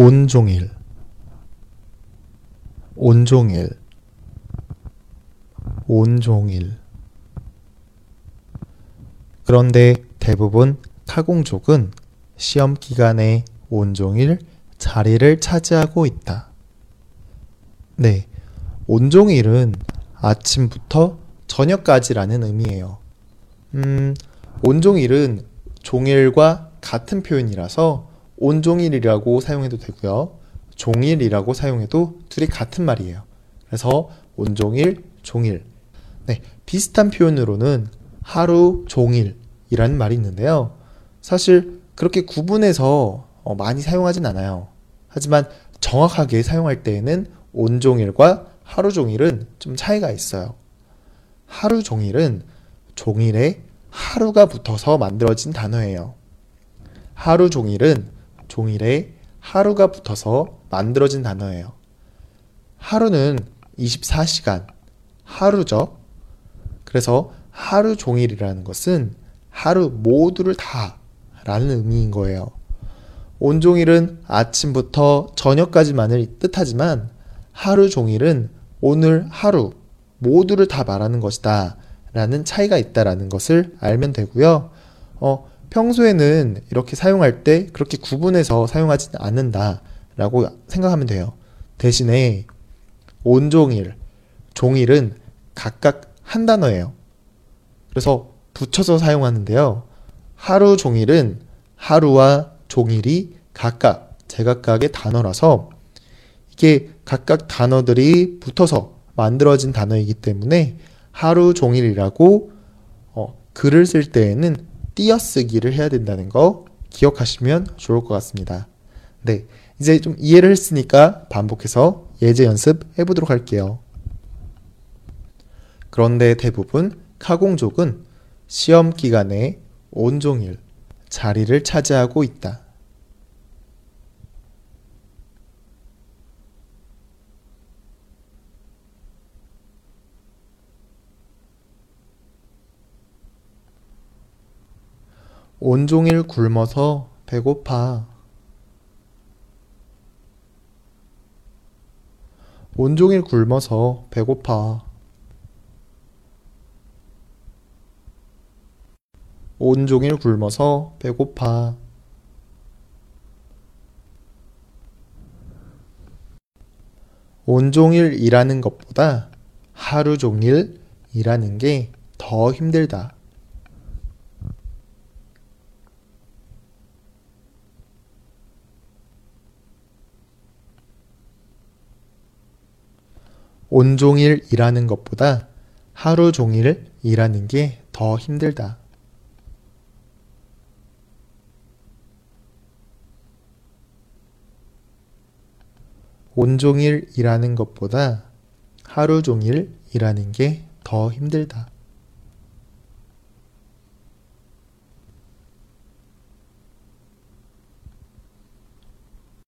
온종일 온종일 온종일 그런데 대부분 타공족은 시험 기간에 온종일 자리를 차지하고 있다. 네, 온종일은 아침부터 저녁까지라는 의미예요. 음, 온종일은 종일과 같은 표현이라서 온종일이라고 사용해도 되고요. 종일이라고 사용해도 둘이 같은 말이에요. 그래서 온종일, 종일. 네, 비슷한 표현으로는 하루 종일이라는 말이 있는데요. 사실 그렇게 구분해서 어, 많이 사용하진 않아요. 하지만 정확하게 사용할 때에는 온종일과 하루 종일은 좀 차이가 있어요. 하루 종일은 종일에 하루가 붙어서 만들어진 단어예요. 하루 종일은 종일에 하루가 붙어서 만들어진 단어예요. 하루는 24시간, 하루죠. 그래서 하루 종일이라는 것은 하루 모두를 다 라는 의미인 거예요. 온종일은 아침부터 저녁까지만을 뜻하지만 하루 종일은 오늘 하루 모두를 다 말하는 것이다 라는 차이가 있다라는 것을 알면 되고요. 어, 평소에는 이렇게 사용할 때 그렇게 구분해서 사용하지 않는다 라고 생각하면 돼요. 대신에 온종일, 종일은 각각 한 단어예요. 그래서 붙여서 사용하는데요. 하루 종일은 하루와 종일이 각각 제각각의 단어라서 이게 각각 단어들이 붙어서 만들어진 단어이기 때문에 하루 종일이라고 어, 글을 쓸 때에는 띄어쓰기를 해야 된다는 거 기억하시면 좋을 것 같습니다. 네, 이제 좀 이해를 했으니까 반복해서 예제 연습 해보도록 할게요. 그런데 대부분 카공족은 시험 기간에 온종일 자리를 차지하고 있다. 온종일 굶어서 배고파. 온종일 굶어서 배고파. 온종일 굶어서 배고파. 온종일 일하는 것보다 하루 종일 일하는 게 더 힘들다. 온종일 일하는 것보다 하루 종일 일하는 게 더 힘들다. 온종일 일하는 것보다 하루 종일 일하는 게 더 힘들다.